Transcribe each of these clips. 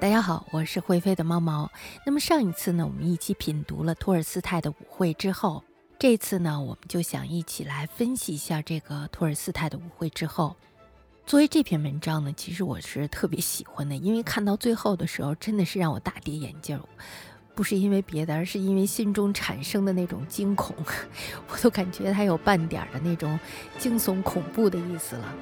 大家好，我是会飞的猫毛。那么上一次呢，我们一起品读了托尔斯泰的《舞会》之后，这次呢，我们就想一起来分析一下这个托尔斯泰的《舞会》之后。作为这篇文章呢，其实我是特别喜欢的，因为看到最后的时候，真的是让我大跌眼镜，不是因为别的，而是因为心中产生的那种惊恐，我都感觉它有半点的那种惊悚恐怖的意思了。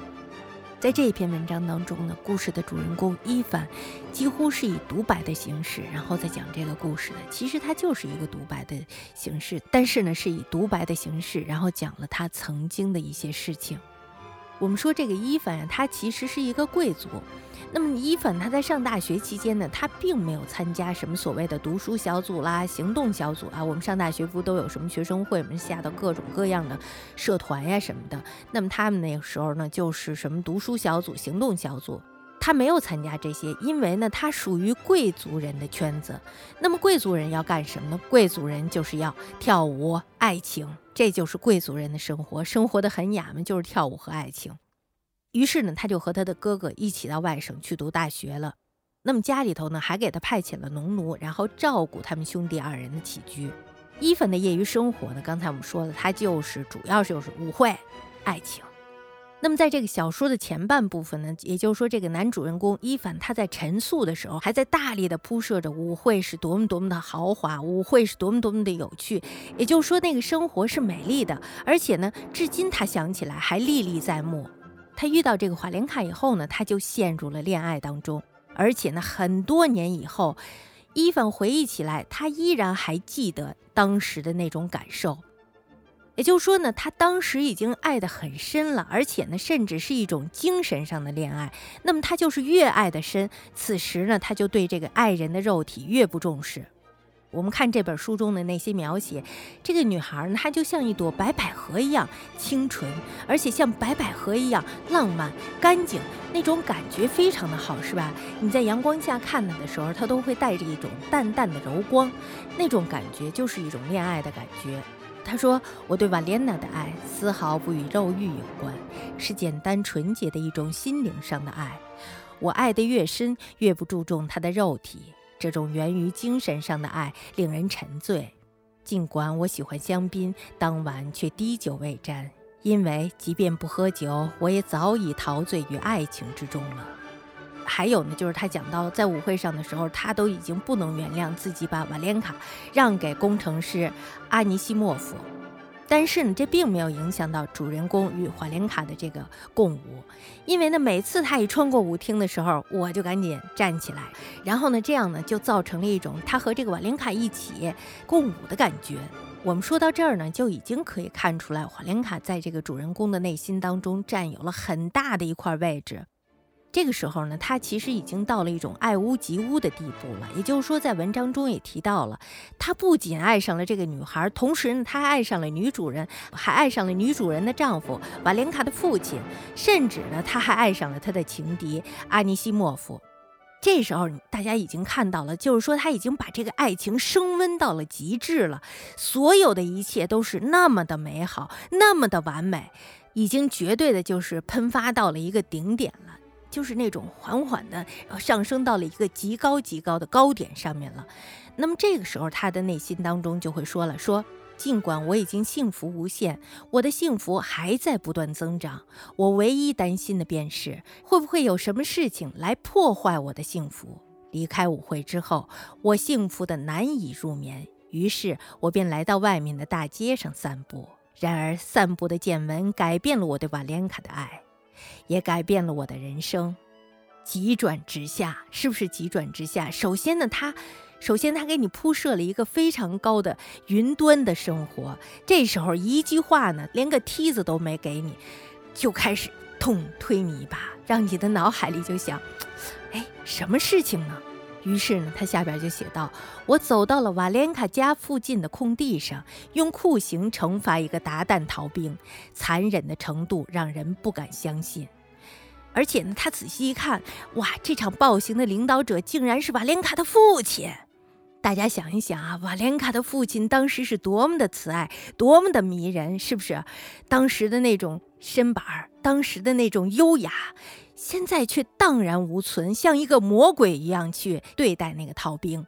在这一篇文章当中呢，故事的主人公伊凡几乎是以独白的形式，然后再讲这个故事的。其实他就是一个独白的形式，但是呢，是以独白的形式，然后讲了他曾经的一些事情。我们说这个伊凡呀，他其实是一个贵族。那么伊凡他在上大学期间呢，他并没有参加什么所谓的读书小组啦、行动小组啊。我们上大学不都有什么学生会，我们下到各种各样的社团呀什么的。那么他们那个时候呢，就是什么读书小组、行动小组，他没有参加这些，因为呢，他属于贵族人的圈子。那么贵族人要干什么呢？贵族人就是要跳舞、爱情，这就是贵族人的生活，生活的很雅嘛，就是跳舞和爱情。于是呢，他就和他的哥哥一起到外省去读大学了。那么家里头呢，还给他派遣了农奴，然后照顾他们兄弟二人的起居。伊凡的业余生活呢，刚才我们说的，他就是主要就是舞会、爱情。那么在这个小说的前半部分呢，也就是说，这个男主人公伊凡他在陈述的时候，还在大力的铺设着舞会是多么多么的豪华，舞会是多么多么的有趣。也就是说，那个生活是美丽的，而且呢，至今他想起来还历历在目。他遇到这个华莲卡以后呢，他就陷入了恋爱当中，而且呢，很多年以后，伊凡回忆起来，他依然还记得当时的那种感受。也就是说呢，他当时已经爱得很深了，而且呢，甚至是一种精神上的恋爱。那么他就是越爱得深，此时呢，他就对这个爱人的肉体越不重视。我们看这本书中的那些描写，这个女孩呢，她就像一朵白百合一样清纯，而且像白百合一样浪漫、干净，那种感觉非常的好，是吧？你在阳光下看她的时候，她都会带着一种淡淡的柔光，那种感觉就是一种恋爱的感觉。他说：“我对瓦莲娜的爱丝毫不与肉欲有关，是简单纯洁的一种心灵上的爱。我爱得越深，越不注重她的肉体。”这种源于精神上的爱令人沉醉，尽管我喜欢香槟，当晚却滴酒未沾，因为即便不喝酒，我也早已陶醉于爱情之中了。还有呢，就是他讲到在舞会上的时候，他都已经不能原谅自己把瓦莲卡让给工程师阿尼西莫夫。但是呢，这并没有影响到主人公与瓦莲卡的这个共舞，因为呢，每次他一穿过舞厅的时候，我就赶紧站起来，然后呢，这样呢，就造成了一种他和这个瓦莲卡一起共舞的感觉。我们说到这儿呢，就已经可以看出来，华莲卡在这个主人公的内心当中占有了很大的一块位置。这个时候呢，他其实已经到了一种爱屋及乌的地步了。也就是说，在文章中也提到了，他不仅爱上了这个女孩，同时呢，他还爱上了女主人，还爱上了女主人的丈夫瓦莲卡的父亲，甚至呢，他还爱上了他的情敌阿尼西莫夫。这时候，大家已经看到了，就是说他已经把这个爱情升温到了极致了，所有的一切都是那么的美好，那么的完美，已经绝对的就是喷发到了一个顶点了。就是那种缓缓的上升到了一个极高极高的高点上面了。那么这个时候，他的内心当中就会说了：说尽管我已经幸福无限，我的幸福还在不断增长。我唯一担心的便是会不会有什么事情来破坏我的幸福。离开舞会之后，我幸福的难以入眠，于是我便来到外面的大街上散步。然而，散步的见闻改变了我对瓦莲卡的爱。也改变了我的人生，急转直下，是不是急转直下？首先呢，他，首先他给你铺设了一个非常高的云端的生活，这时候一句话呢，连个梯子都没给你，就开始痛推你一把，让你的脑海里就想，哎，什么事情呢？于是呢，他下边就写道：“我走到了瓦莲卡家附近的空地上，用酷刑惩罚一个鞑靼逃兵，残忍的程度让人不敢相信。而且呢，他仔细一看，哇，这场暴行的领导者竟然是瓦莲卡的父亲。大家想一想啊，瓦莲卡的父亲当时是多么的慈爱，多么的迷人，是不是？当时的那种身板，当时的那种优雅。”现在却荡然无存，像一个魔鬼一样去对待那个逃兵。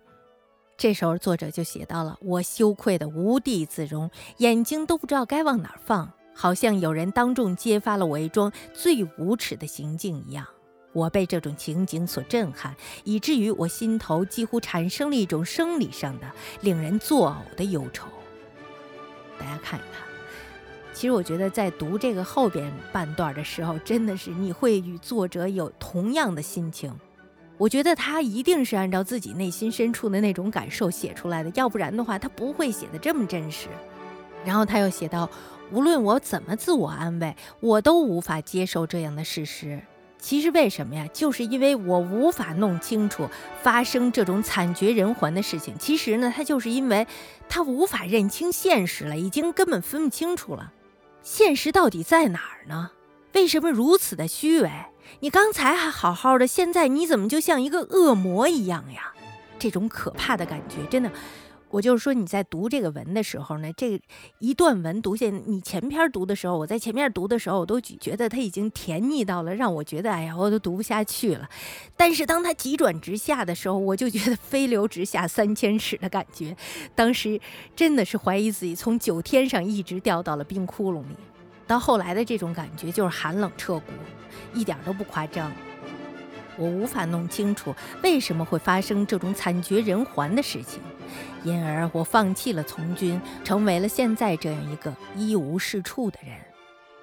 这时候，作者就写到了：“我羞愧的无地自容，眼睛都不知道该往哪儿放，好像有人当众揭发了我一桩最无耻的行径一样。我被这种情景所震撼，以至于我心头几乎产生了一种生理上的、令人作呕的忧愁。”大家看一看。其实我觉得，在读这个后边半段的时候，真的是你会与作者有同样的心情。我觉得他一定是按照自己内心深处的那种感受写出来的，要不然的话，他不会写的这么真实。然后他又写到，无论我怎么自我安慰，我都无法接受这样的事实。其实为什么呀？就是因为我无法弄清楚发生这种惨绝人寰的事情。其实呢，他就是因为他无法认清现实了，已经根本分不清楚了。现实到底在哪儿呢？为什么如此的虚伪？你刚才还好好的，现在你怎么就像一个恶魔一样呀？这种可怕的感觉，真的。我就是说，你在读这个文的时候呢，这一段文读下，你前篇读的时候，我在前面读的时候，我都觉得它已经甜腻到了，让我觉得，哎呀，我都读不下去了。但是当它急转直下的时候，我就觉得飞流直下三千尺的感觉。当时真的是怀疑自己从九天上一直掉到了冰窟窿里。到后来的这种感觉就是寒冷彻骨，一点都不夸张。我无法弄清楚为什么会发生这种惨绝人寰的事情，因而我放弃了从军，成为了现在这样一个一无是处的人。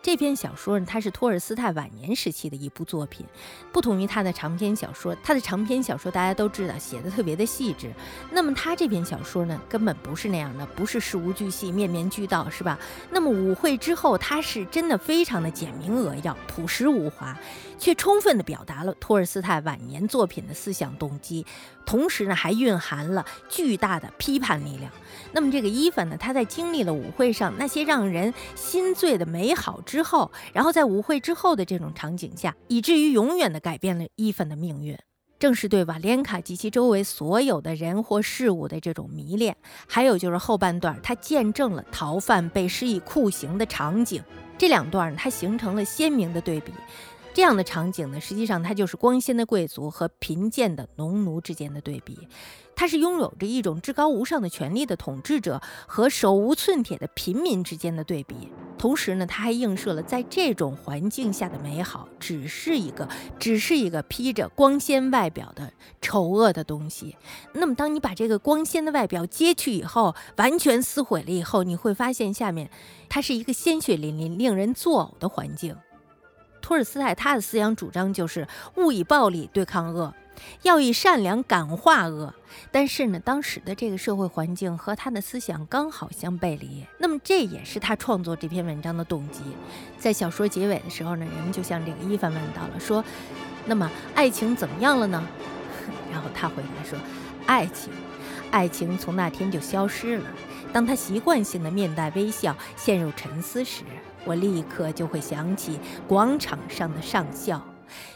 这篇小说呢，它是托尔斯泰晚年时期的一部作品，不同于他的长篇小说。他的长篇小说大家都知道，写的特别的细致。那么他这篇小说呢，根本不是那样的，不是事无巨细、面面俱到，是吧？那么舞会之后，他是真的非常的简明扼要、朴实无华，却充分地表达了托尔斯泰晚年作品的思想动机，同时呢，还蕴含了巨大的批判力量。那么这个伊凡呢，他在经历了舞会上那些让人心醉的美好之后，然后在舞会之后的这种场景下，以至于永远地改变了伊凡的命运。正是对瓦莲卡及其周围所有的人或事物的这种迷恋，还有就是后半段他见证了逃犯被施以酷刑的场景，这两段呢，它形成了鲜明的对比。这样的场景呢，实际上它就是光鲜的贵族和贫贱的农奴之间的对比。他是拥有着一种至高无上的权力的统治者和手无寸铁的平民之间的对比，同时呢，他还映射了在这种环境下的美好，只是一个，只是一个披着光鲜外表的丑恶的东西。那么，当你把这个光鲜的外表揭去以后，完全撕毁了以后，你会发现下面它是一个鲜血淋淋、令人作呕的环境。托尔斯泰他的思想主张就是勿以暴力对抗恶。要以善良感化恶，但是呢，当时的这个社会环境和他的思想刚好相背离。那么这也是他创作这篇文章的动机。在小说结尾的时候呢，人们就向这个伊凡问到了，说：“那么爱情怎么样了呢？” 然后他回答说：“爱情，爱情从那天就消失了。当他习惯性的面带微笑，陷入沉思时，我立刻就会想起广场上的上校，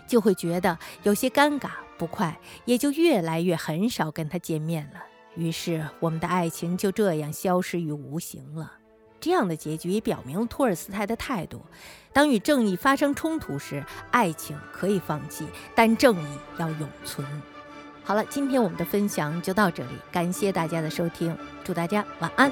就会觉得有些尴尬。”不快，也就越来越很少跟他见面了。于是，我们的爱情就这样消失于无形了。这样的结局也表明了托尔斯泰的态度：当与正义发生冲突时，爱情可以放弃，但正义要永存。好了，今天我们的分享就到这里，感谢大家的收听，祝大家晚安。